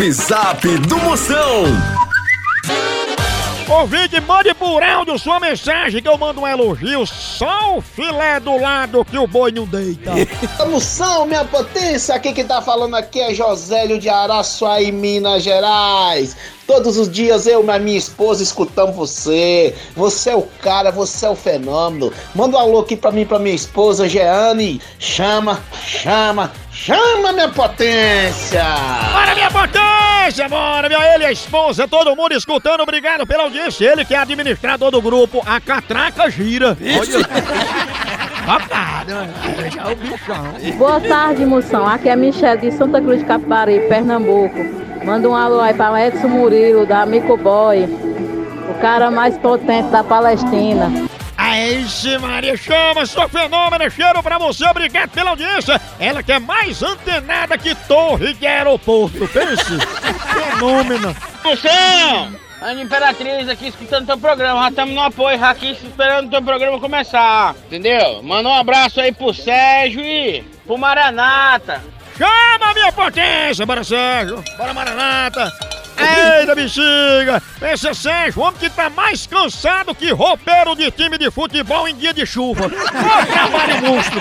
Zap Zap do Moção. Ouvinte, mande por áudio sua mensagem que eu mando um elogio. Só o filé do lado que o boi não deita. Moção, minha potência, aqui que tá falando aqui é Josélio de Araçuaí, Minas Gerais. Todos os dias eu e minha esposa escutamos você. Você é o cara, você é o fenômeno. Manda um alô aqui pra mim, pra minha esposa, Jeane. Chama, chama, chama minha potência. Bora, minha potência! Bora, minha ele, a esposa, todo mundo escutando. Obrigado pela audiência. Ele que é administrador do grupo A Catraca Gira. O bichão. Boa tarde, moção. Aqui é Michelle de Santa Cruz de Capibari, Pernambuco. Manda um alô aí para Edson Murilo, da Mico Boy, o cara mais potente da Palestina. Aí, Maria, chama, sua fenômena, cheiro pra você, obrigado pela audiência. Ela que é mais antenada que torre de aeroporto, pense. Fenômena. Moção! A Imperatriz aqui escutando teu programa, já estamos no apoio já aqui esperando o teu programa começar, entendeu? Manda um abraço aí pro Sérgio e pro Maranata. Chama minha potência, bora Sérgio, bora Maranata. Eita bexiga! Esse é Sérgio, o homem que tá mais cansado que roupeiro de time de futebol em dia de chuva. Ô trabalho monstro!